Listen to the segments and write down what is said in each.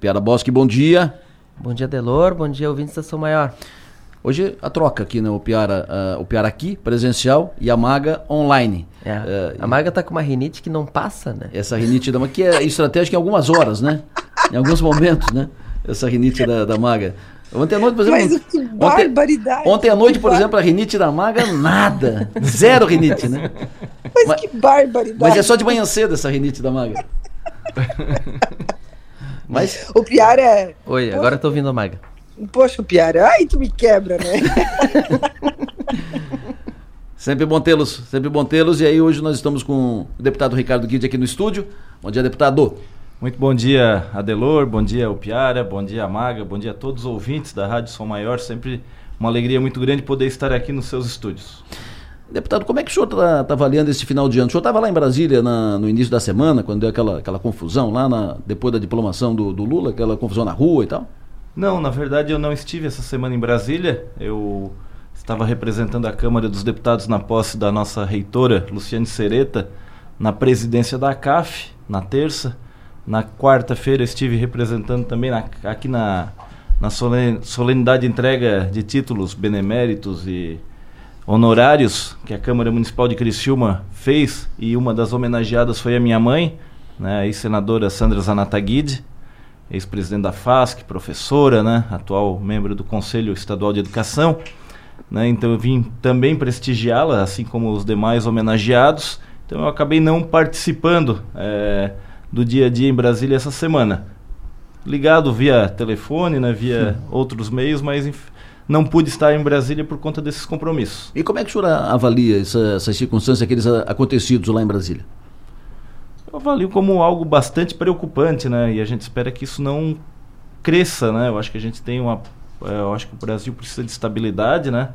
Piara Bosque, bom dia. Bom dia, Delor. Bom dia, ouvinte da Estação Maior. Hoje a troca aqui, né? O Piara, uh, o Piara aqui, presencial, e a Maga online. É, uh, a Maga tá com uma rinite que não passa, né? Essa rinite da Maga, que é estratégica em algumas horas, né? Em alguns momentos, né? Essa rinite da, da Maga. Ontem à noite, por exemplo. Mas que barbaridade. Ontem, ontem à noite, por exemplo, a rinite da maga, nada. Zero rinite, né? Mas, mas, que barbaridade. Mas é só de manhã cedo essa rinite da maga. mas. O Piara é. Oi, Poxa. agora eu tô ouvindo a maga. Poxa, o Piara, ai, tu me quebra, né? sempre bom tê-los, sempre bom tê-los. E aí, hoje nós estamos com o deputado Ricardo Guide aqui no estúdio. Bom dia, deputado. Muito bom dia, Adelor, bom dia, Piara, bom dia, Maga, bom dia a todos os ouvintes da Rádio Som Maior. Sempre uma alegria muito grande poder estar aqui nos seus estúdios. Deputado, como é que o senhor está tá avaliando esse final de ano? O senhor estava lá em Brasília na, no início da semana, quando deu aquela, aquela confusão lá, na, depois da diplomação do, do, Lula, aquela confusão na rua e tal? Não, na verdade eu não estive essa semana em Brasília. Eu estava representando a Câmara dos Deputados na posse da nossa reitora, Luciane Sereta, na presidência da CAF, na terça. Na quarta-feira estive representando também na, aqui na, na solenidade de entrega de títulos beneméritos e honorários que a Câmara Municipal de Criciúma fez e uma das homenageadas foi a minha mãe, né, a senadora Sandra Zanataguide, ex-presidente da FASC, professora, né, atual membro do Conselho Estadual de Educação. Né, então eu vim também prestigiá-la, assim como os demais homenageados. Então eu acabei não participando. É, do dia a dia em Brasília essa semana. Ligado via telefone, né, via outros meios, mas não pude estar em Brasília por conta desses compromissos. E como é que o senhor avalia essa, essas circunstâncias, aqueles acontecidos lá em Brasília? Eu avalio como algo bastante preocupante, né? E a gente espera que isso não cresça, né? Eu acho que a gente tem uma, é, eu acho que o Brasil precisa de estabilidade, né?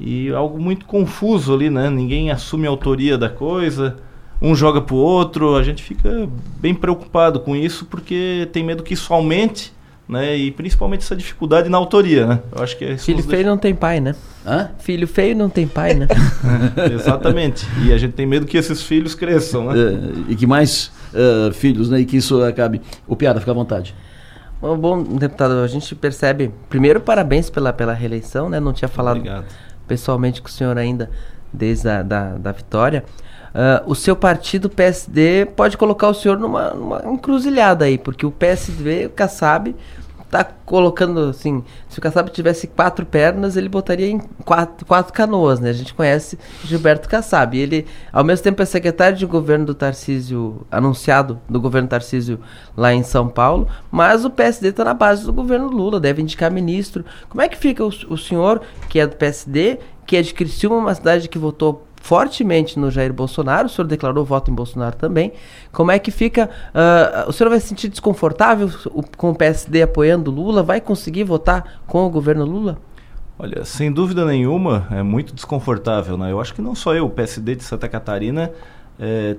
E algo muito confuso ali, né? Ninguém assume a autoria da coisa um joga pro outro, a gente fica bem preocupado com isso porque tem medo que isso aumente, né? E principalmente essa dificuldade na autoria, né? Eu acho que é Filho feio deixa... não tem pai, né? Hã? Filho feio não tem pai, né? Exatamente. E a gente tem medo que esses filhos cresçam, né? É, e que mais uh, filhos, né? E que isso acabe. O Piada, fica à vontade. Bom, bom, deputado, a gente percebe. Primeiro, parabéns pela, pela reeleição, né? Não tinha falado Obrigado. pessoalmente com o senhor ainda desde a da, da vitória. Uh, o seu partido, PSD, pode colocar o senhor numa, numa encruzilhada aí, porque o PSD, o Kassab, tá colocando assim, se o Kassab tivesse quatro pernas, ele botaria em quatro, quatro canoas, né? A gente conhece Gilberto Kassab. Ele, ao mesmo tempo, é secretário de governo do Tarcísio, anunciado do governo Tarcísio lá em São Paulo, mas o PSD está na base do governo Lula, deve indicar ministro. Como é que fica o, o senhor, que é do PSD, que é de Criciúma, uma cidade que votou fortemente no Jair Bolsonaro, o senhor declarou voto em Bolsonaro também. Como é que fica? Uh, o senhor vai se sentir desconfortável com o PSD apoiando Lula? Vai conseguir votar com o governo Lula? Olha, sem dúvida nenhuma, é muito desconfortável. Né? Eu acho que não só eu, o PSD de Santa Catarina é,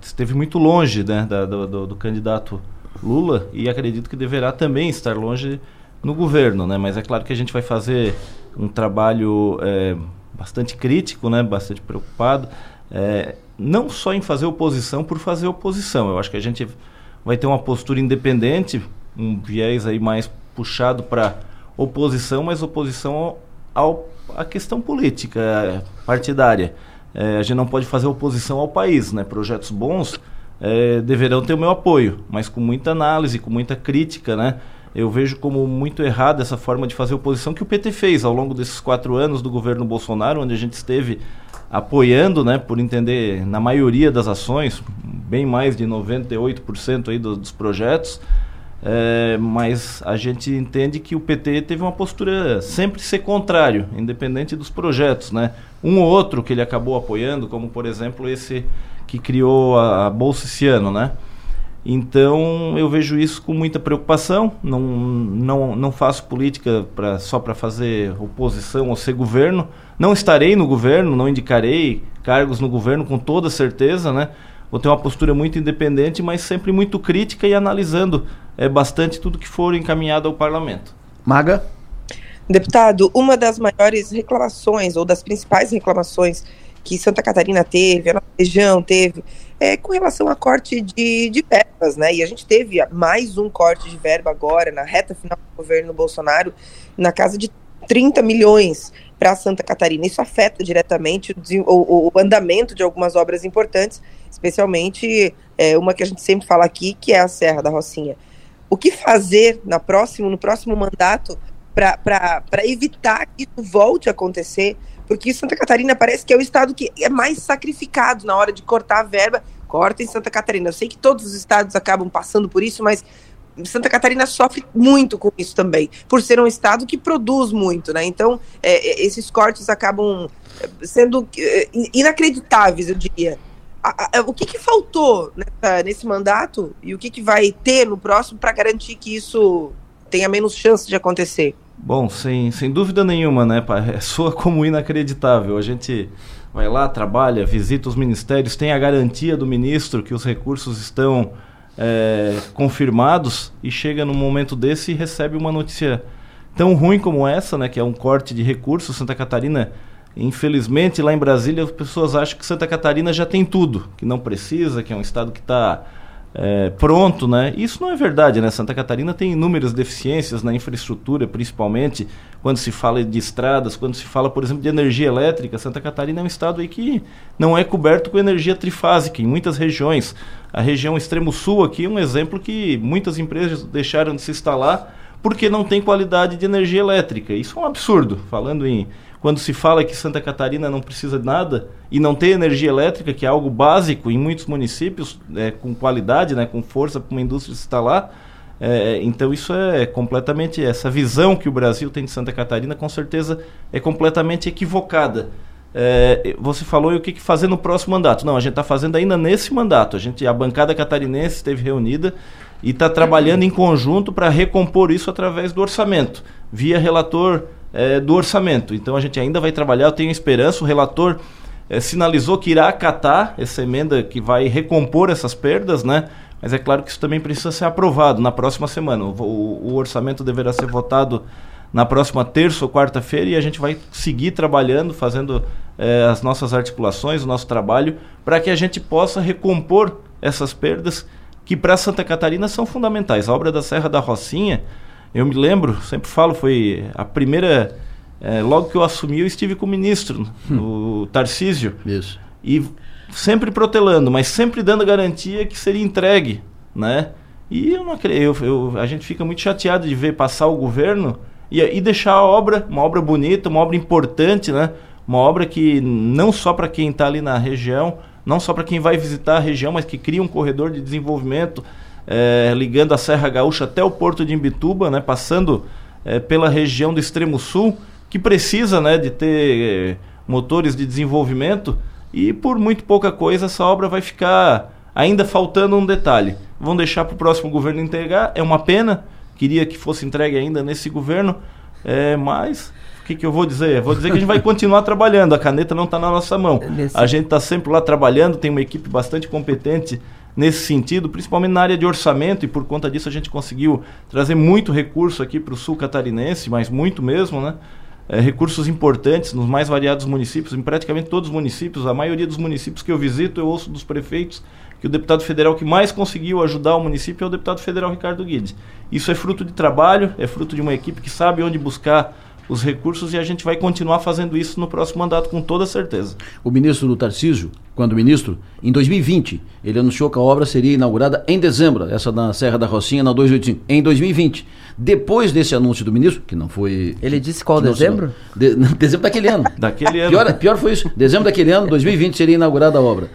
esteve muito longe né, da, do, do, candidato Lula e acredito que deverá também estar longe no governo. Né? Mas é claro que a gente vai fazer um trabalho. É, bastante crítico, né, bastante preocupado, é, não só em fazer oposição por fazer oposição. Eu acho que a gente vai ter uma postura independente, um viés aí mais puxado para oposição, mas oposição ao, à questão política partidária. É, a gente não pode fazer oposição ao país, né? Projetos bons é, deverão ter o meu apoio, mas com muita análise, com muita crítica, né? Eu vejo como muito errada essa forma de fazer oposição que o PT fez ao longo desses quatro anos do governo Bolsonaro, onde a gente esteve apoiando, né, por entender, na maioria das ações, bem mais de 98% aí dos, projetos, é, mas a gente entende que o PT teve uma postura sempre ser contrário, independente dos projetos, né? Um ou outro que ele acabou apoiando, como por exemplo esse que criou a, a Bolsa esse ano, né? Então eu vejo isso com muita preocupação. Não, não, não faço política pra, só para fazer oposição ou ser governo. Não estarei no governo, não indicarei cargos no governo com toda certeza, né? Vou ter uma postura muito independente, mas sempre muito crítica e analisando é, bastante tudo que for encaminhado ao parlamento. Maga? Deputado, uma das maiores reclamações, ou das principais reclamações que Santa Catarina teve, a região teve, é, com relação a corte de, de verbas, né? E a gente teve mais um corte de verba agora, na reta final do governo Bolsonaro, na casa de 30 milhões para Santa Catarina. Isso afeta diretamente o, o, o, andamento de algumas obras importantes, especialmente é, uma que a gente sempre fala aqui, que é a Serra da Rocinha. O que fazer na próximo, no próximo mandato para evitar que isso volte a acontecer? Porque Santa Catarina parece que é o estado que é mais sacrificado na hora de cortar a verba. Corta em Santa Catarina. Eu sei que todos os estados acabam passando por isso, mas Santa Catarina sofre muito com isso também, por ser um estado que produz muito, né? Então, é, é esses cortes acabam é, sendo é, inacreditáveis, eu diria. O que, que faltou nesse mandato e o que, que vai ter no próximo para garantir que isso tenha menos chance de acontecer? Bom, sem, sem dúvida nenhuma, né? É, soa como inacreditável. A gente vai lá, trabalha, visita os ministérios, tem a garantia do ministro que os recursos estão é, confirmados e chega num momento desse e recebe uma notícia tão ruim como essa, né? Que é um corte de recursos. Santa Catarina, infelizmente, lá em Brasília, as pessoas acham que Santa Catarina já tem tudo, que não precisa, que é um estado que está é, pronto, né? Isso não é verdade, né? Santa Catarina tem inúmeras deficiências na infraestrutura, principalmente quando se fala de estradas, quando se fala, por exemplo, de energia elétrica. Santa Catarina é um estado aí que não é coberto com energia trifásica em muitas regiões. A região extremo sul aqui é um exemplo que muitas empresas deixaram de se instalar porque não tem qualidade de energia elétrica. Isso é um absurdo. Falando em quando se fala que Santa Catarina não precisa de nada e não tem energia elétrica, que é algo básico em muitos municípios, é, com qualidade, né, com força para uma indústria se instalar. É, então isso é completamente essa visão que o Brasil tem de Santa Catarina, com certeza é completamente equivocada. É, você falou e o que, que fazer no próximo mandato? Não, a gente está fazendo ainda nesse mandato. A gente, a bancada catarinense esteve reunida e está trabalhando em conjunto para recompor isso através do orçamento, via relator é, do orçamento. Então a gente ainda vai trabalhar, eu tenho esperança, o relator é, sinalizou que irá acatar essa emenda que vai recompor essas perdas, né? Mas é claro que isso também precisa ser aprovado na próxima semana. O, o, o orçamento deverá ser votado na próxima terça ou quarta-feira e a gente vai seguir trabalhando, fazendo é, as nossas articulações, o nosso trabalho, para que a gente possa recompor essas perdas que para Santa Catarina são fundamentais. A obra da Serra da Rocinha eu me lembro, sempre falo, foi a primeira. É, logo que eu assumi, eu estive com o ministro, hum. o Tarcísio. Isso. E sempre protelando, mas sempre dando garantia que seria entregue, né? E eu não acredito, eu, eu, a gente fica muito chateado de ver passar o governo e, e deixar a obra, uma obra bonita, uma obra importante, né? Uma obra que não só para quem está ali na região, não só para quem vai visitar a região, mas que cria um corredor de desenvolvimento é, ligando a Serra Gaúcha até o porto de Imbituba, né, passando é, pela região do extremo sul, que precisa né, de ter é, motores de desenvolvimento. E por muito pouca coisa essa obra vai ficar ainda faltando um detalhe. Vão deixar para o próximo governo entregar, é uma pena, queria que fosse entregue ainda nesse governo, é, mas o que, que, eu vou dizer? Vou dizer que a gente vai continuar trabalhando, a caneta não está na nossa mão. A gente está sempre lá trabalhando, tem uma equipe bastante competente nesse sentido, principalmente na área de orçamento, e por conta disso a gente conseguiu trazer muito recurso aqui para o sul catarinense, mas muito mesmo, né? É, recursos importantes nos mais variados municípios, em praticamente todos os municípios, a maioria dos municípios que eu visito, eu ouço dos prefeitos que o deputado federal que mais conseguiu ajudar o município é o deputado federal Ricardo Guedes. Isso é fruto de trabalho, é fruto de uma equipe que sabe onde buscar os recursos e a gente vai continuar fazendo isso no próximo mandato com toda certeza. O ministro do Tarcísio, quando ministro, em 2020, ele anunciou que a obra seria inaugurada em dezembro, essa na Serra da Rocinha, na 285, em 2020. Depois desse anúncio do ministro, que não foi. Ele disse qual dezembro? De, dezembro daquele ano. daquele ano. Pior, pior foi isso. Dezembro daquele ano, 2020, seria inaugurada a obra.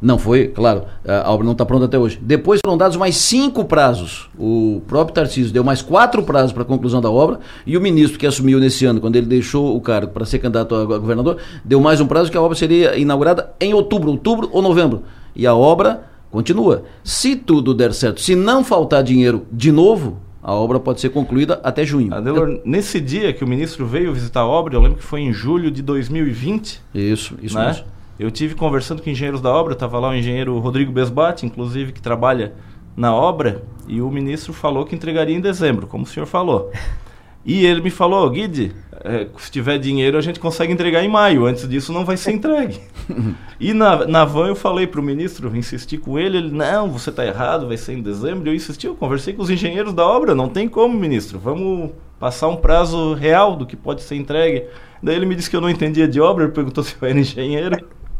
Não foi, claro, a obra não está pronta até hoje. Depois foram dados mais cinco prazos. O próprio Tarcísio deu mais quatro prazos para a conclusão da obra e o ministro que assumiu nesse ano, quando ele deixou o cargo para ser candidato a governador, deu mais um prazo que a obra seria inaugurada em outubro, outubro ou novembro. E a obra continua. Se tudo der certo, se não faltar dinheiro de novo, a obra pode ser concluída até junho. Adelor, nesse dia que o ministro veio visitar a obra, eu lembro que foi em julho de 2020. Isso, isso né? mesmo. Eu tive conversando com engenheiros da obra, estava lá o engenheiro Rodrigo Besbate, inclusive, que trabalha na obra, e o ministro falou que entregaria em dezembro, como o senhor falou. E ele me falou, Guide, é, se tiver dinheiro, a gente consegue entregar em maio. Antes disso, não vai ser entregue. e na, na van eu falei para o ministro, insisti com ele, ele, não, você está errado, vai ser em dezembro. Eu insisti, eu conversei com os engenheiros da obra, não tem como, ministro, vamos passar um prazo real do que pode ser entregue. Daí ele me disse que eu não entendia de obra, ele perguntou se eu era engenheiro.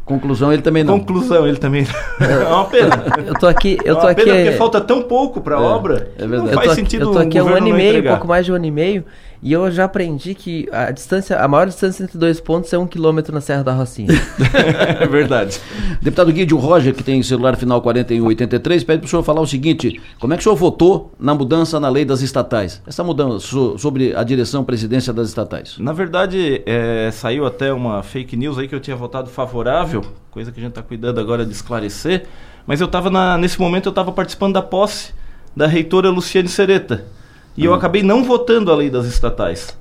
Conclusão, ele também não. Conclusão, ele também não. É uma pena. Eu tô aqui, eu tô é uma aqui. Pena porque falta tão pouco para a é, obra. É verdade. Não faz eu tô, sentido Eu tô aqui há um ano e meio, entregar. pouco mais de um ano e meio, e eu já aprendi que a distância, a maior distância entre dois pontos é um quilômetro na Serra da Rocinha. é verdade. Deputado Guido Roger, que tem celular final 4183, pede para o senhor falar o seguinte: como é que o senhor votou na mudança na lei das estatais? Essa mudança sobre a direção presidência das estatais. Na verdade, é, saiu até uma fake news aí que eu tinha votado favorável coisa que a gente está cuidando agora de esclarecer. Mas eu estava nesse momento eu estava participando da posse da reitora Luciane Sereta e eu ah. acabei não votando a lei das estatais.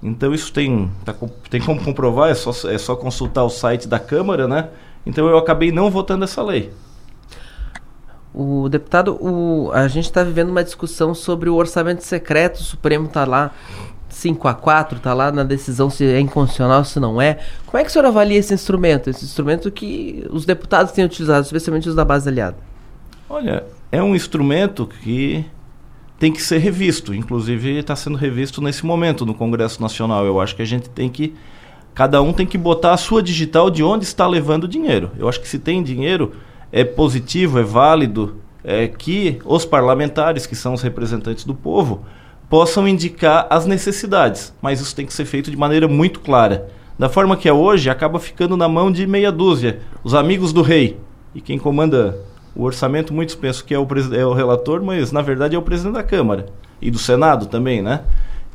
Então isso tem tá, tem como comprovar é só é só consultar o site da Câmara, né? Então eu acabei não votando essa lei. O deputado, o, a gente está vivendo uma discussão sobre o orçamento secreto, o Supremo está lá 5 a 4 tá lá na decisão se é inconstitucional, se não é. Como é que o senhor avalia esse instrumento? Esse instrumento que os deputados têm utilizado, especialmente os da base aliada? Olha, é um instrumento que tem que ser revisto. Inclusive está sendo revisto nesse momento no Congresso Nacional. Eu acho que a gente tem que. Cada um tem que botar a sua digital de onde está levando o dinheiro. Eu acho que se tem dinheiro, é positivo, é válido é, que os parlamentares, que são os representantes do povo, possam indicar as necessidades, mas isso tem que ser feito de maneira muito clara. Da forma que é hoje, acaba ficando na mão de meia dúzia, os amigos do rei. E quem comanda o orçamento, muitos pensam que é o, é o relator, mas na verdade é o presidente da Câmara e do Senado também, né?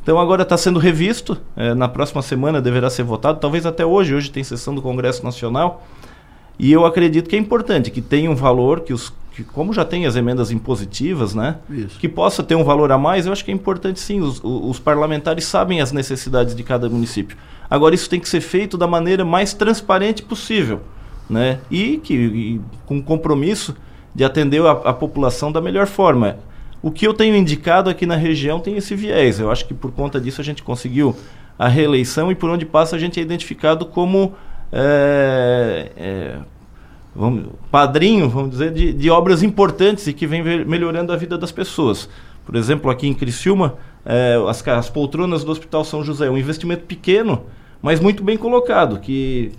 Então agora está sendo revisto, é, na próxima semana deverá ser votado, talvez até hoje, hoje tem sessão do Congresso Nacional. E eu acredito que é importante que tenha um valor que os que como já tem as emendas impositivas, né, Isso. que possa ter um valor a mais, eu acho que é importante sim. Os, os, parlamentares sabem as necessidades de cada município. Agora isso tem que ser feito da maneira mais transparente possível, né, e que e, com compromisso de atender a, a população da melhor forma. O que eu tenho indicado aqui na região tem esse viés. Eu acho que por conta disso a gente conseguiu a reeleição e por onde passa a gente é identificado como é, é, vamos, padrinho, vamos dizer, de, de obras importantes e que vem melhorando a vida das pessoas. Por exemplo, aqui em Criciúma, é, as, as poltronas do Hospital São José, um investimento pequeno, mas muito bem colocado, que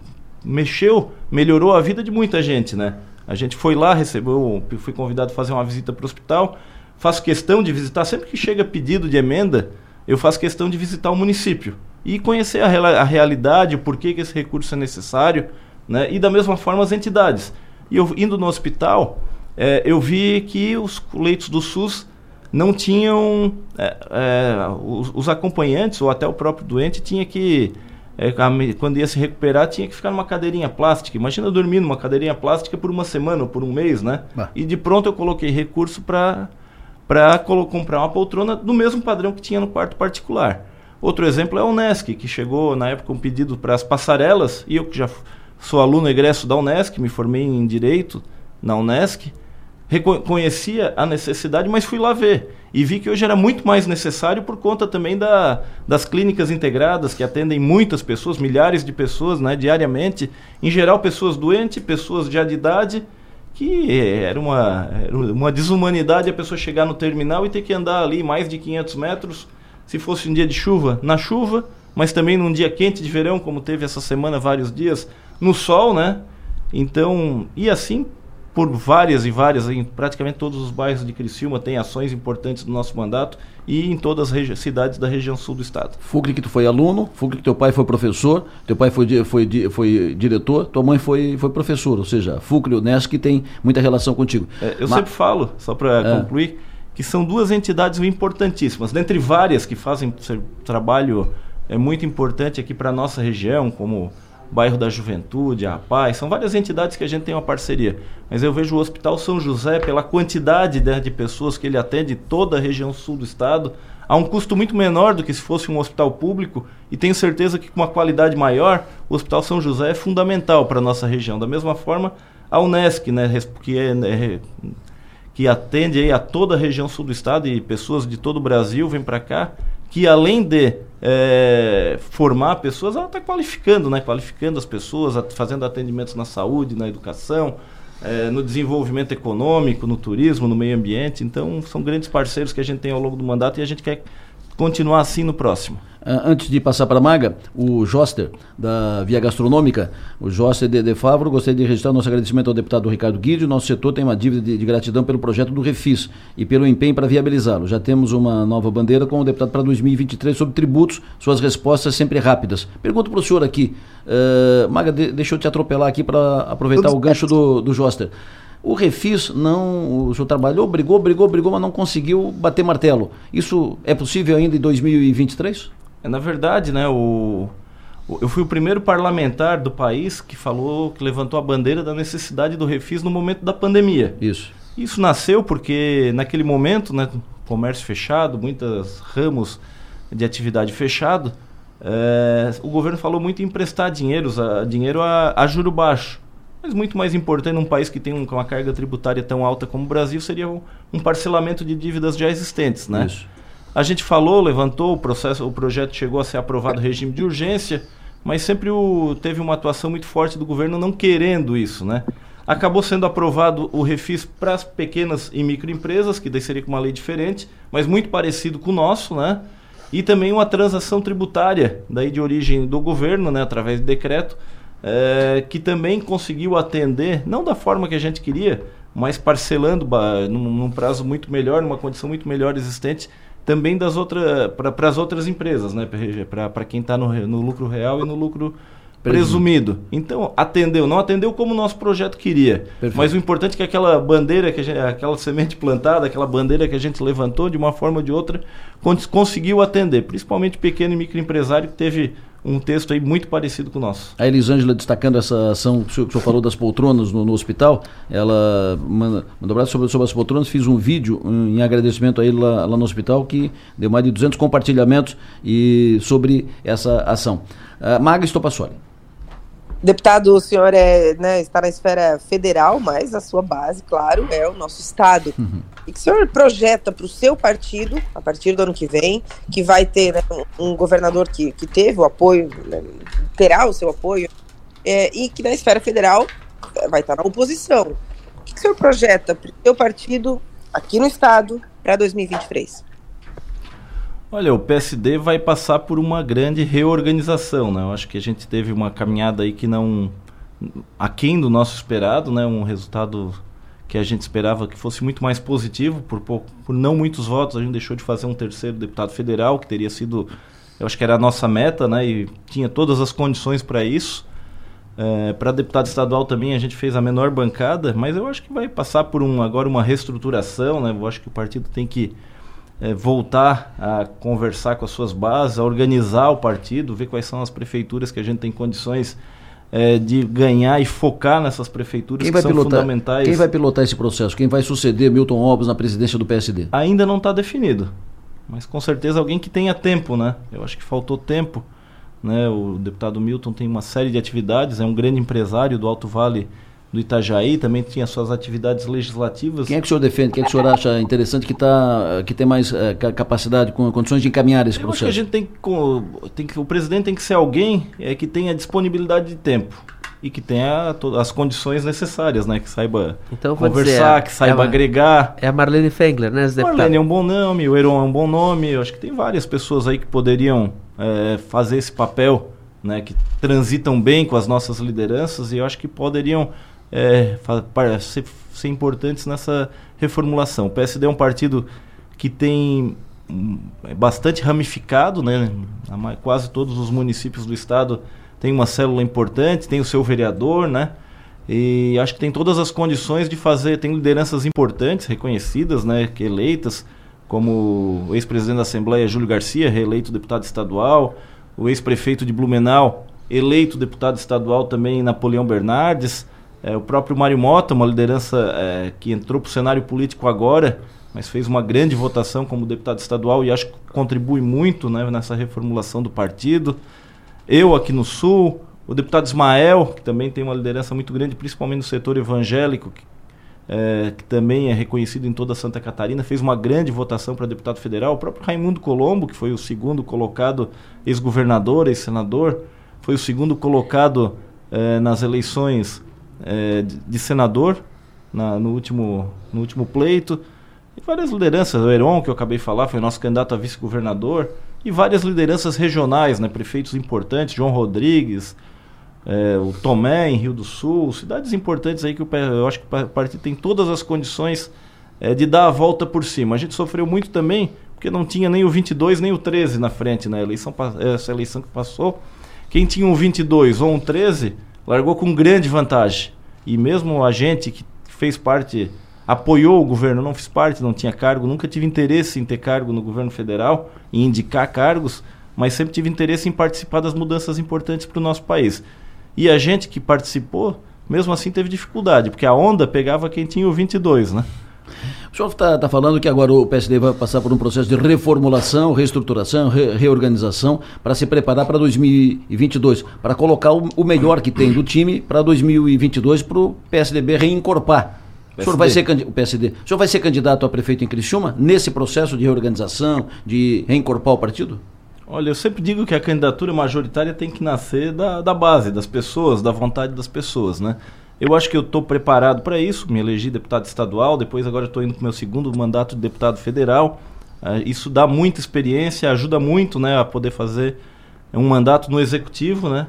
mexeu, melhorou a vida de muita gente, né? A gente foi lá, recebeu, fui convidado a fazer uma visita para o hospital, faço questão de visitar, sempre que chega pedido de emenda, eu faço questão de visitar o município e conhecer a, a realidade, o porquê que esse recurso é necessário, né? E da mesma forma as entidades. E eu indo no hospital, é, eu vi que os leitos do SUS não tinham é, é, os, os, acompanhantes ou até o próprio doente tinha que é, quando ia se recuperar tinha que ficar numa cadeirinha plástica. Imagina dormir numa cadeirinha plástica por uma semana ou por um mês, né? Ah. E de pronto eu coloquei recurso para para comprar uma poltrona do mesmo padrão que tinha no quarto particular. Outro exemplo é a Unesc, que chegou na época um pedido para as passarelas e eu que já sou aluno egresso da Unesc, me formei em Direito na Unesc, reconhecia a necessidade, mas fui lá ver e vi que hoje era muito mais necessário por conta também da, das clínicas integradas que atendem muitas pessoas, milhares de pessoas né, diariamente, em geral pessoas doentes, pessoas já de idade, que era uma, era uma desumanidade a pessoa chegar no terminal e ter que andar ali mais de 500 metros, se fosse um dia de chuva, na chuva, mas também num dia quente de verão, como teve essa semana vários dias, no sol, né? Então, e assim por várias e várias, em praticamente todos os bairros de Criciúma tem ações importantes do nosso mandato e em todas as cidades da região sul do estado. Fugli que tu foi aluno, Fugli que teu pai foi professor, teu pai foi, foi, foi diretor, tua mãe foi, foi professor, ou seja, Fugli e Unesco que tem muita relação contigo. É, eu Mas, sempre falo, só para é. concluir, que são duas entidades importantíssimas, dentre várias que fazem trabalho é muito importante aqui para a nossa região, como Bairro da Juventude, a Paz, são várias entidades que a gente tem uma parceria. Mas eu vejo o Hospital São José, pela quantidade de, de pessoas que ele atende, toda a região sul do estado, a um custo muito menor do que se fosse um hospital público, e tenho certeza que com uma qualidade maior, o Hospital São José é fundamental para a nossa região. Da mesma forma, a Unesc, né, que, é, é, que atende a toda a região sul do estado e pessoas de todo o Brasil vêm para cá, que além de é, formar pessoas, ela está qualificando, né? Qualificando as pessoas, fazendo atendimentos na saúde, na educação, é, no desenvolvimento econômico, no turismo, no meio ambiente. Então, são grandes parceiros que a gente tem ao longo do mandato e a gente quer continuar assim no próximo. Uh, antes de passar para a Maga, o Joster, da Via Gastronômica, o Joster de, de Favro, gostaria de registrar nosso agradecimento ao deputado Ricardo Guidio. Nosso setor tem uma dívida de, de gratidão pelo projeto do Refis e pelo empenho para viabilizá-lo. Já temos uma nova bandeira com o deputado para 2023 sobre tributos, suas respostas sempre rápidas. Pergunto para o senhor aqui, uh, Maga, de, deixa eu te atropelar aqui para aproveitar o gancho do, do Joster. O Refis não. O senhor trabalhou, brigou, brigou, brigou, mas não conseguiu bater martelo. Isso é possível ainda em 2023? É, na verdade, né, o, eu fui o primeiro parlamentar do país que falou, que levantou a bandeira da necessidade do refis no momento da pandemia. Isso. Isso nasceu porque naquele momento, né, comércio fechado, muitos ramos de atividade fechado, é, o governo falou muito em emprestar dinheiro, a, dinheiro a, a juro baixo. Mas muito mais importante num país que tem um, uma carga tributária tão alta como o Brasil seria um, um parcelamento de dívidas já existentes, né? Isso. A gente falou, levantou o processo, o projeto chegou a ser aprovado regime de urgência, mas sempre o, teve uma atuação muito forte do governo não querendo isso, né? Acabou sendo aprovado o refis para as pequenas e microempresas, que daí seria com uma lei diferente, mas muito parecido com o nosso, né? E também uma transação tributária, daí de origem do governo, né, através de decreto, é, que também conseguiu atender, não da forma que a gente queria, mas parcelando num, num prazo muito melhor, numa condição muito melhor existente, também das outras para as outras empresas, né? Para quem está no, no lucro real e no lucro presumido. Então, atendeu, não atendeu como o nosso projeto queria. Perfeito. Mas o importante é que aquela bandeira, que gente, aquela semente plantada, aquela bandeira que a gente levantou de uma forma ou de outra, conseguiu atender, principalmente pequeno e microempresário que teve um texto aí muito parecido com o nosso. A Elisângela destacando essa ação que o senhor, que o senhor falou das poltronas no, no, hospital, ela mandou abraço sobre, sobre as poltronas, fiz um vídeo um, em agradecimento a ele lá, lá, no hospital que deu mais de 200 compartilhamentos e sobre essa ação. Uh, Maga Estopassoli. Deputado, o senhor é, né, está na esfera federal, mas a sua base, claro, é o nosso estado. Uhum. E que o senhor projeta para o seu partido, a partir do ano que vem, que vai ter né, um governador que, que teve o apoio, né, terá o seu apoio, é, e que na esfera federal vai estar na oposição. O que, que o senhor projeta para o seu partido aqui no estado para 2023? Olha, o PSD vai passar por uma grande reorganização, né? Eu acho que a gente teve uma caminhada aí que não aquém do nosso esperado, né? Um resultado que a gente esperava que fosse muito mais positivo por, por, por não muitos votos a gente deixou de fazer um terceiro deputado federal que teria sido eu acho que era a nossa meta né e tinha todas as condições para isso é, para deputado estadual também a gente fez a menor bancada mas eu acho que vai passar por um agora uma reestruturação né eu acho que o partido tem que é, voltar a conversar com as suas bases, a organizar o partido, ver quais são as prefeituras que a gente tem condições é, de ganhar e focar nessas prefeituras quem que são pilotar, fundamentais. Quem vai pilotar esse processo? Quem vai suceder Milton Obres na presidência do PSD? Ainda não está definido, mas com certeza alguém que tenha tempo, né? Eu acho que faltou tempo. Né? O deputado Milton tem uma série de atividades, é um grande empresário do Alto Vale do Itajaí, também tinha suas atividades legislativas. Quem é que o senhor defende? Quem é que o senhor acha interessante que, tá, que tem mais é, capacidade, com condições de encaminhar esse Eu processo? Acho que a gente tem que, tem que, o presidente tem que ser alguém é, que tenha disponibilidade de tempo e que tenha as condições necessárias, né? Que saiba então, conversar, dizer, que saiba é agregar. É a Marlene Fengler, né? Marlene é um bom nome, o Heron é um bom nome. Eu acho que tem várias pessoas aí que poderiam é, fazer esse papel, né? Que transitam bem com as nossas lideranças e eu acho que poderiam é, ser, ser importantes nessa reformulação. O PSD é um partido que tem hum, é bastante ramificado, né? Quase todos os municípios do estado têm uma célula importante, tem o seu vereador, né? E acho que tem todas as condições de fazer, tem lideranças importantes, reconhecidas, né, que eleitas, como o ex-presidente da Assembleia Júlio Garcia, reeleito deputado estadual, o ex-prefeito de Blumenau, eleito deputado estadual também Napoleão Bernardes, é, o próprio Mário Mota, uma liderança é, que entrou para o cenário político agora, mas fez uma grande votação como deputado estadual e acho que contribui muito né, nessa reformulação do partido. Eu aqui no Sul, o deputado Ismael, que também tem uma liderança muito grande, principalmente no setor evangélico, que é, que também é reconhecido em toda Santa Catarina, fez uma grande votação para deputado federal. O próprio Raimundo Colombo, que foi o segundo colocado, ex-governador, ex-senador, foi o segundo colocado é, nas eleições é, de, senador na, no, último, no último pleito. E várias lideranças, o Heron, que eu acabei de falar, foi nosso candidato a vice-governador, e várias lideranças regionais, né, prefeitos importantes, João Rodrigues, é, o Tomé em Rio do Sul, cidades importantes aí que eu, eu acho que o partido tem todas as condições é, de dar a volta por cima. A gente sofreu muito também porque não tinha nem o 22 nem o 13 na frente na eleição essa eleição que passou. Quem tinha um 22 ou um 13 largou com grande vantagem. E mesmo a gente que fez parte, apoiou o governo, não fiz parte, não tinha cargo, nunca tive interesse em ter cargo no governo federal, em indicar cargos, mas sempre tive interesse em participar das mudanças importantes para o nosso país. E a gente que participou, mesmo assim teve dificuldade, porque a onda pegava quem tinha o 22, né? O senhor está tá falando que agora o PSD vai passar por um processo de reformulação, reestruturação, re, reorganização para se preparar para 2022, para colocar o, o, melhor que tem do time para 2022 para o PSDB reencorpar. PSD. O senhor vai ser o PSD. O senhor vai ser candidato a prefeito em Criciúma nesse processo de reorganização, de reencorpar o partido? Olha, eu sempre digo que a candidatura majoritária tem que nascer da, da base, das pessoas, da vontade das pessoas, né? Eu acho que eu estou preparado para isso, me elegi deputado estadual, depois agora estou indo para o meu segundo mandato de deputado federal. Uh, isso dá muita experiência, ajuda muito né, a poder fazer um mandato no executivo, né?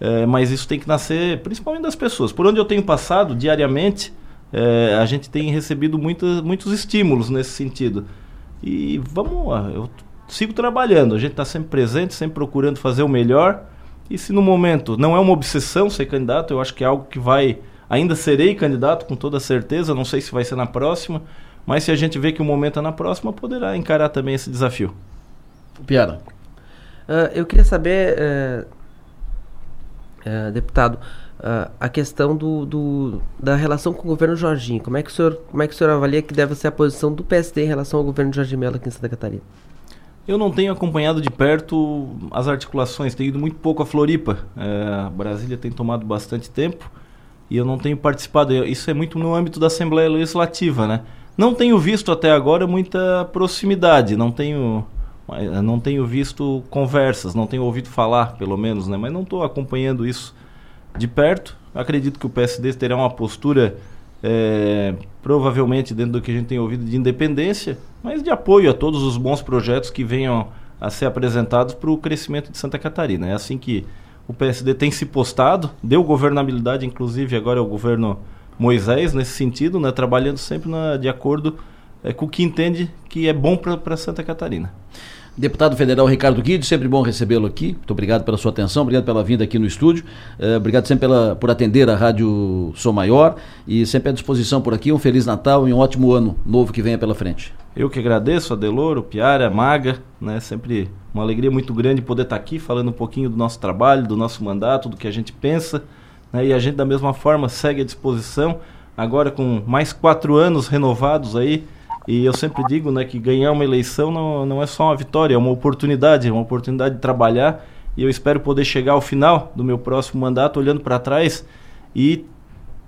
É, mas isso tem que nascer principalmente das pessoas. Por onde eu tenho passado diariamente, é, a gente tem recebido muitas, muitos estímulos nesse sentido. E vamos eu sigo trabalhando. A gente está sempre presente, sempre procurando fazer o melhor. E se no momento não é uma obsessão ser candidato, eu acho que é algo que vai. Ainda serei candidato com toda certeza, não sei se vai ser na próxima, mas se a gente vê que o momento é na próxima, poderá encarar também esse desafio. Piara. Uh, eu queria saber, uh, uh, deputado, a questão do, do, da relação com o governo Jorginho. Como é, que o senhor, como é que o senhor avalia que deve ser a posição do PSD em relação ao governo Jorginho Mello aqui em Santa Catarina? Eu não tenho acompanhado de perto as articulações, tenho ido muito pouco a Floripa. É, Brasília tem tomado bastante tempo e eu não tenho participado. Isso é muito no âmbito da Assembleia Legislativa, né? Não tenho visto até agora muita proximidade, não tenho, não tenho visto conversas, não tenho ouvido falar, pelo menos, né? Mas não estou acompanhando isso de perto. Acredito que o PSD terá uma postura é, provavelmente dentro do que a gente tem ouvido de independência, mas de apoio a todos os bons projetos que venham a ser apresentados para o crescimento de Santa Catarina. É assim que o PSD tem se postado, deu governabilidade, inclusive agora é o governo Moisés nesse sentido, né, trabalhando sempre na, de acordo é, com o que entende que é bom para Santa Catarina. Deputado Federal Ricardo Guido, sempre bom recebê-lo aqui. Muito obrigado pela sua atenção, obrigado pela vinda aqui no estúdio. Uh, obrigado sempre pela, por atender a Rádio Sou Maior e sempre à disposição por aqui. Um Feliz Natal e um ótimo ano novo que venha pela frente. Eu que agradeço, Adeloro, Piara, Maga, né? Sempre uma alegria muito grande poder estar aqui falando um pouquinho do nosso trabalho, do nosso mandato, do que a gente pensa. Né? E a gente, da mesma forma, segue à disposição, agora com mais quatro anos renovados aí e eu sempre digo né, que ganhar uma eleição não, não é só uma vitória, é uma oportunidade, é uma oportunidade de trabalhar. E eu espero poder chegar ao final do meu próximo mandato olhando para trás e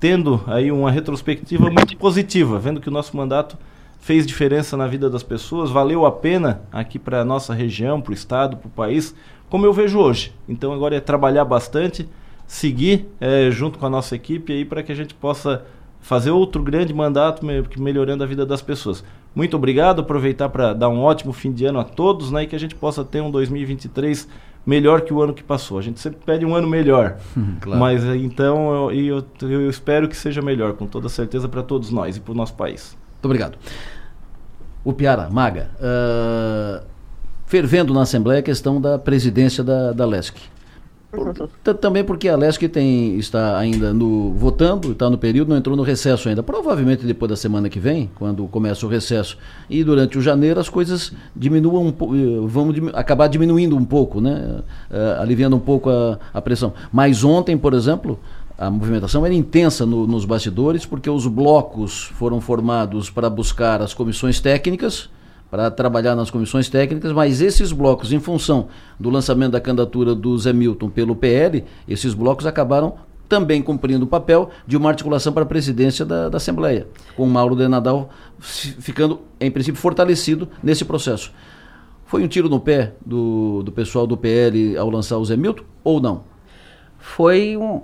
tendo aí uma retrospectiva muito positiva, vendo que o nosso mandato fez diferença na vida das pessoas, valeu a pena aqui para a nossa região, para o estado, para o país, como eu vejo hoje. Então agora é trabalhar bastante, seguir é, junto com a nossa equipe aí para que a gente possa fazer outro grande mandato melhorando a vida das pessoas. Muito obrigado, aproveitar para dar um ótimo fim de ano a todos, né, e que a gente possa ter um 2023 melhor que o ano que passou. A gente sempre pede um ano melhor, claro. mas eh, então eu, eu, eu, espero que seja melhor, com toda certeza para todos nós e para o nosso país. Muito obrigado. O Piara, Maga, uh, fervendo na Assembleia a questão da presidência da, da LESC. Também porque a LESC tem, está ainda no, votando, está no período, não entrou no recesso ainda. Provavelmente depois da semana que vem, quando começa o recesso, e durante o janeiro as coisas diminuam, eh, vão acabar diminuindo um pouco, né? Uh, aliviando um pouco a, a pressão. Mas ontem, por exemplo, a movimentação era intensa no, nos bastidores, porque os blocos foram formados para buscar as comissões técnicas para trabalhar nas comissões técnicas, mas esses blocos, em função do lançamento da candidatura do Zé Milton pelo PL, esses blocos acabaram também cumprindo o papel de uma articulação para a presidência da, da Assembleia, com o Mauro de Nadal ficando, em princípio, fortalecido nesse processo. Foi um tiro no pé do, do pessoal do PL ao lançar o Zé Milton ou não? Foi um.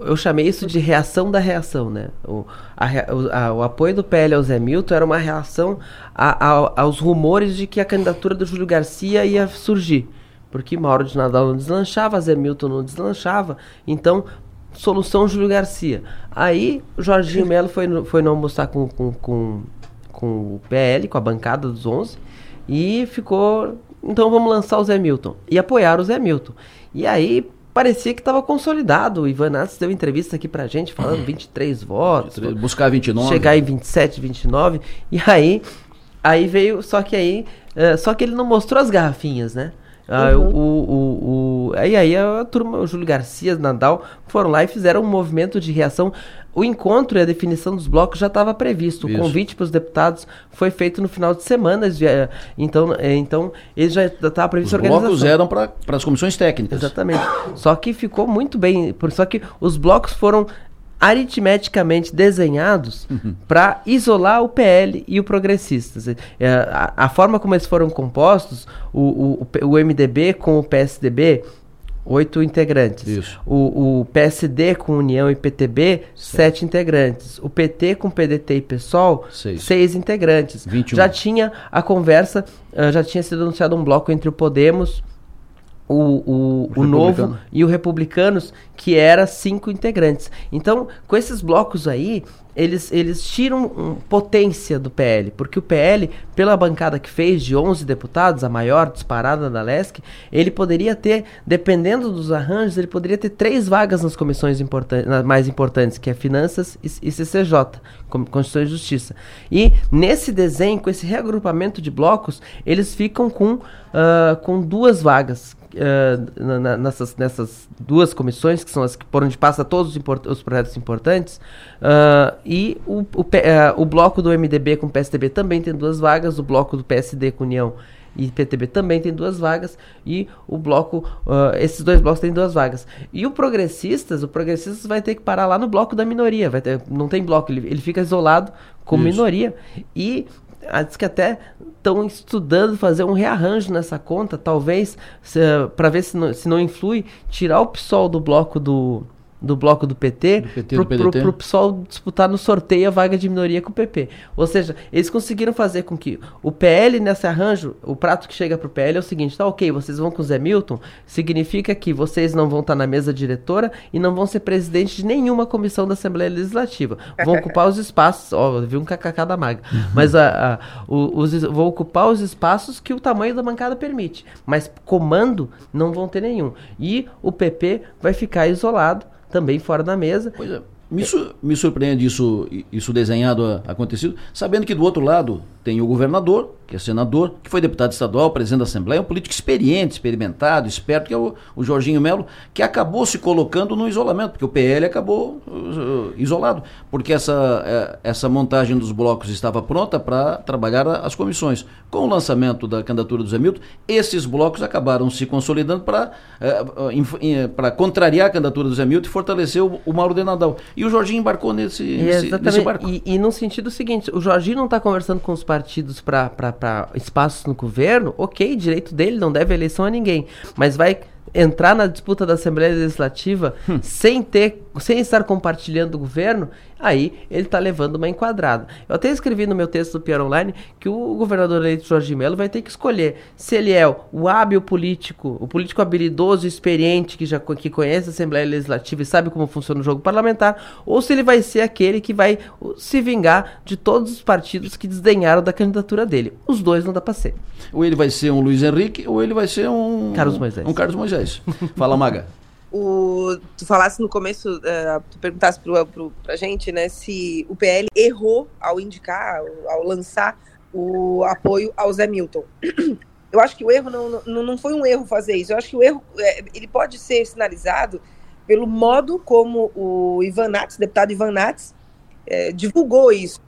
Eu chamei isso de reação da reação, né? O, a, a, o apoio do PL ao Zé Milton era uma reação a, aos rumores de que a candidatura do Júlio Garcia ia surgir. Porque Mauro de Nadal não deslanchava, Zé Milton não deslanchava. Então, solução Júlio Garcia. Aí Jorginho Melo foi, foi não almoçar com, com, com, com o PL, com a bancada dos 11, e ficou. Então vamos lançar o Zé Milton. E apoiar o Zé Milton. E aí parecia que estava consolidado. O Ivan Nassi deu entrevista aqui pra gente falando 23 votos. Buscar 29. Chegar em 27, 29. E aí, aí veio, só que aí, uh, só que ele não mostrou as garrafinhas, né? Ah, uhum. o, o, o, aí, aí a turma, o Júlio Garcia, Nadal, foram lá e fizeram um movimento de reação. O encontro e a definição dos blocos já estava previsto. Isso. O convite para os deputados foi feito no final de semana. Então, é, então ele já estava previsto os a organização. Os blocos eram para as comissões técnicas. Exatamente. Só que ficou muito bem. Só que os blocos foram aritmeticamente desenhados uhum. para isolar o PL e o progressistas. É, a, a, forma como eles foram compostos, o, o, o MDB com o PSDB, oito integrantes. Isso. O, o PSD com União e PTB, Sim. sete integrantes. O PT com PDT e PSOL, seis, seis integrantes. 21. Já tinha a conversa, uh, já tinha sido anunciado um bloco entre o Podemos, o, o, o, Novo e o Republicanos, que era cinco integrantes. Então, com esses blocos aí, eles, eles tiram um, potência do PL, porque o PL, pela bancada que fez de 11 deputados, a maior disparada da LESC, ele poderia ter, dependendo dos arranjos, ele poderia ter três vagas nas comissões importan mais importantes, que é Finanças e, e CCJ, Constituição e Justiça. E nesse desenho, com esse reagrupamento de blocos, eles ficam com, uh, com duas vagas, uh, na, nessas, nessas duas comissões, que são as que por onde passa todos os, os projetos importantes, uh, e o, o, o bloco do MDB com o PSDB também tem duas vagas, o bloco do PSD com União e PTB também tem duas vagas e o bloco, uh, esses dois blocos têm duas vagas. E o progressistas, o progressistas vai ter que parar lá no bloco da minoria, vai ter, não tem bloco, ele, ele fica isolado como Isso. minoria e diz que até estão estudando fazer um rearranjo nessa conta, talvez, para ver se não, se não influi, tirar o PSOL do bloco do, do bloco do PT, do PT pro, do pro, pro PSOL disputar no sorteio a vaga de minoria com o PP. Ou seja, eles conseguiram fazer com que o PL nesse arranjo, o prato que chega pro PL é o seguinte, tá ok, vocês vão com o Zé Milton, significa que vocês não vão estar tá na mesa diretora e não vão ser presidente de nenhuma comissão da Assembleia Legislativa. Vão ocupar os espaços, ó, vi um kkk da maga, uhum. mas a, a, os, vão ocupar os espaços que o tamanho da bancada permite, mas comando não vão ter nenhum. E o PP vai ficar isolado também fora da mesa. Pois é. Me, su me surpreende isso, isso desenhado, acontecido, sabendo que do outro lado tem o governador, que é senador, que foi deputado estadual, presidente da Assembleia, um político experiente, experimentado, esperto, que é o, o Jorginho Melo, que acabou se colocando no isolamento, porque o PL acabou uh, isolado, porque essa, uh, essa montagem dos blocos estava pronta para trabalhar as comissões. Com o lançamento da candidatura do Zé Milton, esses blocos acabaram se consolidando para uh, contrariar a candidatura do Zé Milton e fortalecer o, o Mauro de Nadal. E o Jorginho embarcou nesse, nesse, nesse barco. E, e no sentido seguinte, o Jorginho não está conversando com os partidos para para espaços no governo, ok, direito dele, não deve eleição a ninguém. Mas vai entrar na disputa da Assembleia Legislativa hum. sem ter, sem estar compartilhando o governo, aí ele está levando uma enquadrada. Eu até escrevi no meu texto do Pior Online que o governador eleito Jorge Melo vai ter que escolher se ele é o hábil político, o político habilidoso e experiente que já que conhece a Assembleia Legislativa e sabe como funciona o jogo parlamentar, ou se ele vai ser aquele que vai se vingar de todos os partidos que desdenharam da candidatura dele. Os dois não dá para ser. Ou ele vai ser um Luiz Henrique, ou ele vai ser um Carlos Moisés. Um Carlos Moisés. Fala, Maga. O, tu falasse no começo, uh, tu perguntasse pro, pro, pra gente, né, se o PL errou ao indicar, ao, lançar o apoio ao Zé Milton. Eu acho que o erro não, não, não foi um erro fazer isso. Eu acho que o erro é, ele pode ser sinalizado pelo modo como o Ivan Nats, deputado Ivan Nats, é, divulgou isso.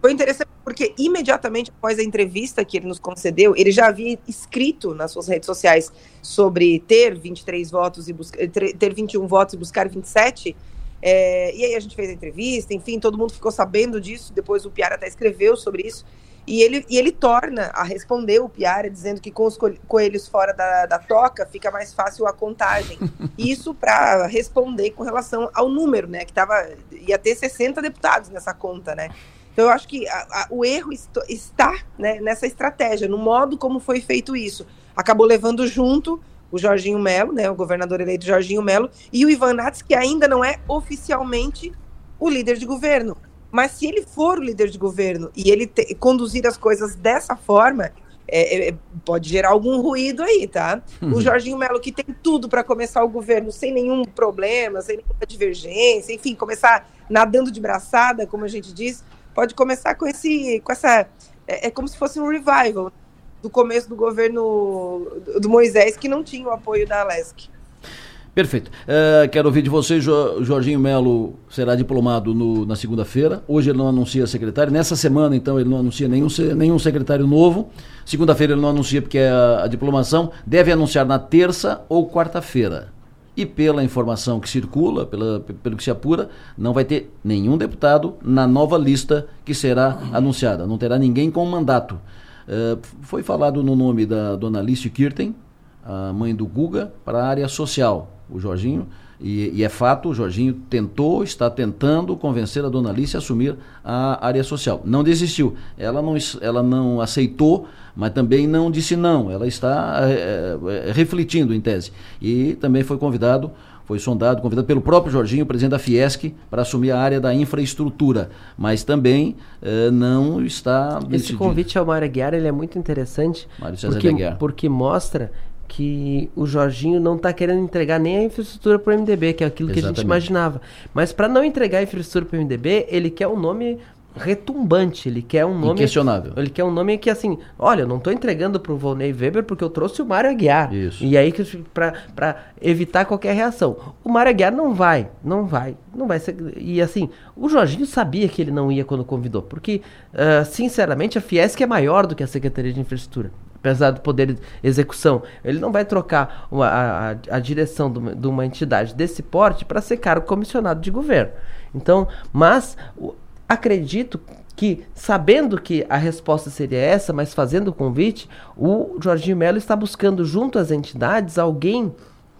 Foi interessante porque imediatamente após a entrevista que ele nos concedeu, ele já havia escrito nas suas redes sociais sobre ter 23 votos e buscar ter 21 votos e buscar 27. É, e aí a gente fez a entrevista, enfim, todo mundo ficou sabendo disso. Depois o Piara até escreveu sobre isso. E ele, e ele torna a responder o Piara dizendo que com os coelhos fora da, da toca fica mais fácil a contagem. Isso para responder com relação ao número, né? Que tava, ia ter 60 deputados nessa conta, né? Então eu acho que a, a, o erro está né, nessa estratégia, no modo como foi feito isso. Acabou levando junto o Jorginho Melo, né, o governador eleito Jorginho Melo, e o Ivan Nats, que ainda não é oficialmente o líder de governo. Mas se ele for o líder de governo e ele te, conduzir as coisas dessa forma, é, é, pode gerar algum ruído aí, tá? Uhum. O Jorginho Melo, que tem tudo para começar o governo sem nenhum problema, sem nenhuma divergência, enfim, começar nadando de braçada, como a gente diz, pode começar com esse, com essa, é, é como se fosse um revival do começo do governo do Moisés, que não tinha o apoio da Alesc. Perfeito. Uh, quero ouvir de você, jo, Jorginho Melo será diplomado no, na segunda-feira. Hoje ele não anuncia secretário. Nessa semana, então, ele não anuncia nenhum, nenhum secretário novo. Segunda-feira ele não anuncia porque a, a diplomação deve anunciar na terça ou quarta-feira. E pela informação que circula, pela, pelo que se apura, não vai ter nenhum deputado na nova lista que será anunciada. Não terá ninguém com mandato. Uh, foi falado no nome da dona Alice Kirten, a mãe do Guga, para a área social o Jorginho, e, e, é fato, o Jorginho tentou, está tentando convencer a dona Alice a assumir a área social. Não desistiu. Ela não, ela não aceitou, mas também não disse não. Ela está é, é, refletindo, em tese. E também foi convidado, foi sondado, convidado pelo próprio Jorginho, presidente da Fiesc, para assumir a área da infraestrutura. Mas também é, não está decidido. Esse convite ao Mário Aguiar ele é muito interessante, porque, porque mostra que o Jorginho não está querendo entregar nem a infraestrutura para o MDB, que é aquilo Exatamente. que a gente imaginava. Mas para não entregar a infraestrutura para o MDB, ele quer um nome retumbante, ele quer um nome questionável. Ele quer um nome que assim, olha, eu não estou entregando para o Volney Weber porque eu trouxe o Mário Aguiar. Isso. E aí para evitar qualquer reação. O Mário Aguiar não vai, não vai, não vai ser. E assim, o Jorginho sabia que ele não ia quando convidou, porque uh, sinceramente a Fiesc é maior do que a Secretaria de Infraestrutura apesar do poder de execução, ele não vai trocar uma, a, a, direção de uma, de uma, entidade desse porte para ser cargo comissionado de governo. Então, mas o, acredito que, sabendo que a resposta seria essa, mas fazendo o convite, o Jorginho Melo está buscando junto às entidades alguém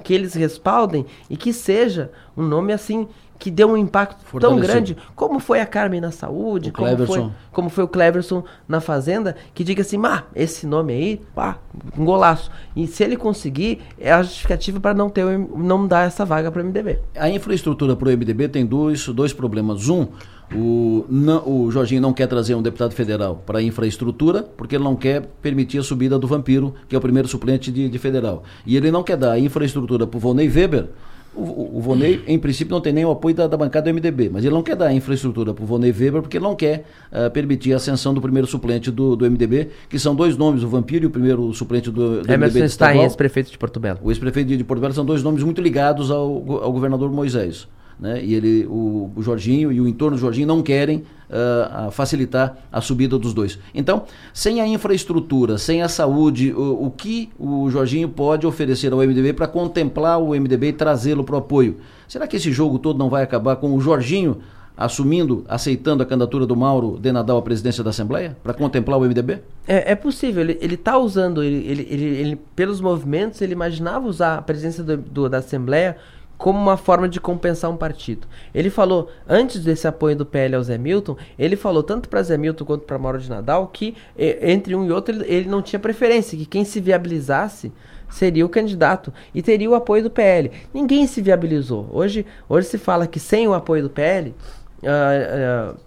que eles respaldem e que seja um nome assim que deu um impacto tão grande, como foi a Carmen na saúde, como foi, como foi o Cleverson na Fazenda, que diga assim, ah, esse nome aí, pá, um golaço. E se ele conseguir, é a justificativa para não ter não dar essa vaga para o MDB. A infraestrutura para o MDB tem dois, dois problemas. Um, o, não, o Jorginho não quer trazer um deputado federal para a infraestrutura, porque ele não quer permitir a subida do Vampiro, que é o primeiro suplente de, de federal. E ele não quer dar a infraestrutura para o Volney Weber, o, o Vonei, em princípio, não tem nem o apoio da, da bancada do MDB, mas ele não quer dar infraestrutura para o Vonei Weber porque ele não quer uh, permitir a ascensão do primeiro suplente do, do MDB, que são dois nomes, o Vampiro e o primeiro suplente do, do Emerson MDB. Stein, ex-prefeito de Porto Belo. O ex-prefeito de, de Porto Belo são dois nomes muito ligados ao, ao governador Moisés né? e ele, o, o, Jorginho e o entorno do Jorginho não querem uh, facilitar a subida dos dois. Então, sem a infraestrutura, sem a saúde, o, o que o Jorginho pode oferecer ao MDB para contemplar o MDB e trazê-lo para o apoio? Será que esse jogo todo não vai acabar com o Jorginho assumindo, aceitando a candidatura do Mauro de Nadal à presidência da Assembleia para contemplar o MDB? É, é possível. Ele está usando, ele, ele, ele, ele, pelos movimentos, ele imaginava usar a presidência do, do, da Assembleia como uma forma de compensar um partido. Ele falou, antes desse apoio do PL ao Zé Milton, ele falou tanto para Zé Milton quanto para Mauro de Nadal que entre um e outro ele, ele, não tinha preferência, que quem se viabilizasse seria o candidato e teria o apoio do PL. Ninguém se viabilizou. Hoje, hoje se fala que sem o apoio do PL, uh, uh,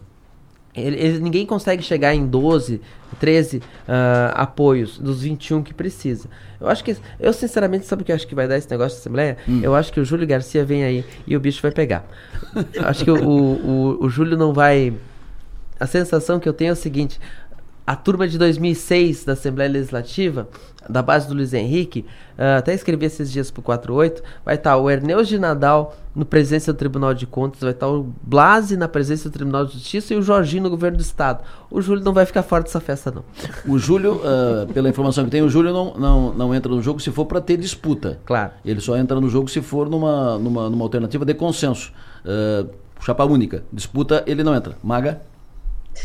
ele, ele, ninguém consegue chegar em 12, 13 uh, apoios dos 21 que precisa. Eu acho que. Eu, sinceramente, sabe o que eu acho que vai dar esse negócio da Assembleia? Hum. Eu acho que o Júlio Garcia vem aí e o bicho vai pegar. Eu acho que o, o, o, o Júlio não vai. A sensação que eu tenho é o seguinte: a turma de 2006 da Assembleia Legislativa, da base do Luiz Henrique, uh, até escrevi esses dias pro 48, vai estar tá o Erneus de Nadal no presença do Tribunal de Contas, vai estar tá o Blase na presença do Tribunal de Justiça e o Jorginho no governo do Estado. O Júlio não vai ficar fora dessa festa, não. O Júlio, uh, pela informação que tem, o Júlio não, não, não entra no jogo se for para ter disputa. Claro. Ele só entra no jogo se for numa, numa, numa alternativa de consenso. Uh, chapa única. Disputa, ele não entra. Maga?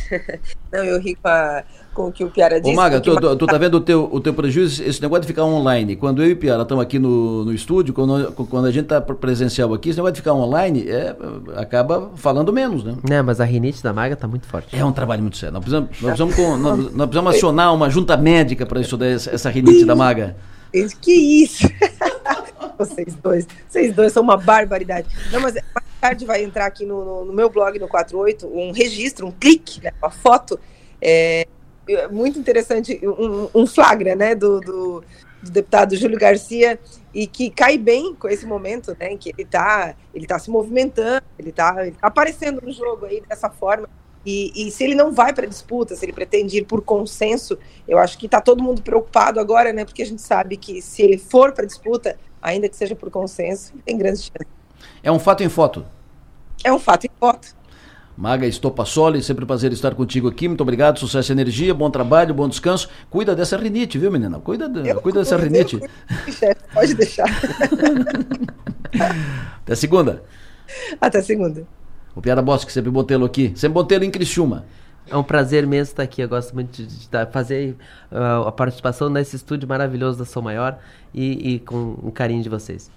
não, eu ri com a com o que o Piara disse. Ô Maga, tu, tu, tu, tá vendo o teu, o teu prejuízo, esse negócio de ficar online. Quando eu e o Piara estamos aqui no, no estúdio, quando, quando a gente tá presencial aqui, esse negócio de ficar online é, acaba falando menos, né? É, mas a rinite da Maga tá muito forte. É um trabalho muito sério. Nós precisamos, nós precisamos, com, nós, nós precisamos acionar uma junta médica para estudar essa, essa rinite da Maga. Que isso! vocês dois, vocês dois são uma barbaridade. Não, mas tarde vai entrar aqui no, no, no meu blog, no 48, um registro, um clique, né, uma foto é, é muito interessante, um, um flagra, né, do, do, do, deputado Júlio Garcia, e que cai bem com esse momento, né, em que ele está ele tá se movimentando, ele está tá aparecendo no jogo aí dessa forma, e, e se ele não vai para disputa, se ele pretende ir por consenso, eu acho que está todo mundo preocupado agora, né, porque a gente sabe que se ele for para disputa, ainda que seja por consenso, tem grandes chances. É um fato em foto? É um fato em foto. Maga Estopassoli, sempre um prazer estar contigo aqui. Muito obrigado, sucesso e energia, bom trabalho, bom descanso. Cuida dessa rinite, viu, menina? Cuida, de, cuida dessa rinite. pode deixar. Até segunda. Até segunda. O Piara Bosque, sempre bom tê-lo aqui. Sempre bom tê-lo em Criciúma. É um prazer mesmo estar aqui. Eu gosto muito de, de, de fazer uh, a participação nesse estúdio maravilhoso da Sou Maior e, e com o carinho de vocês.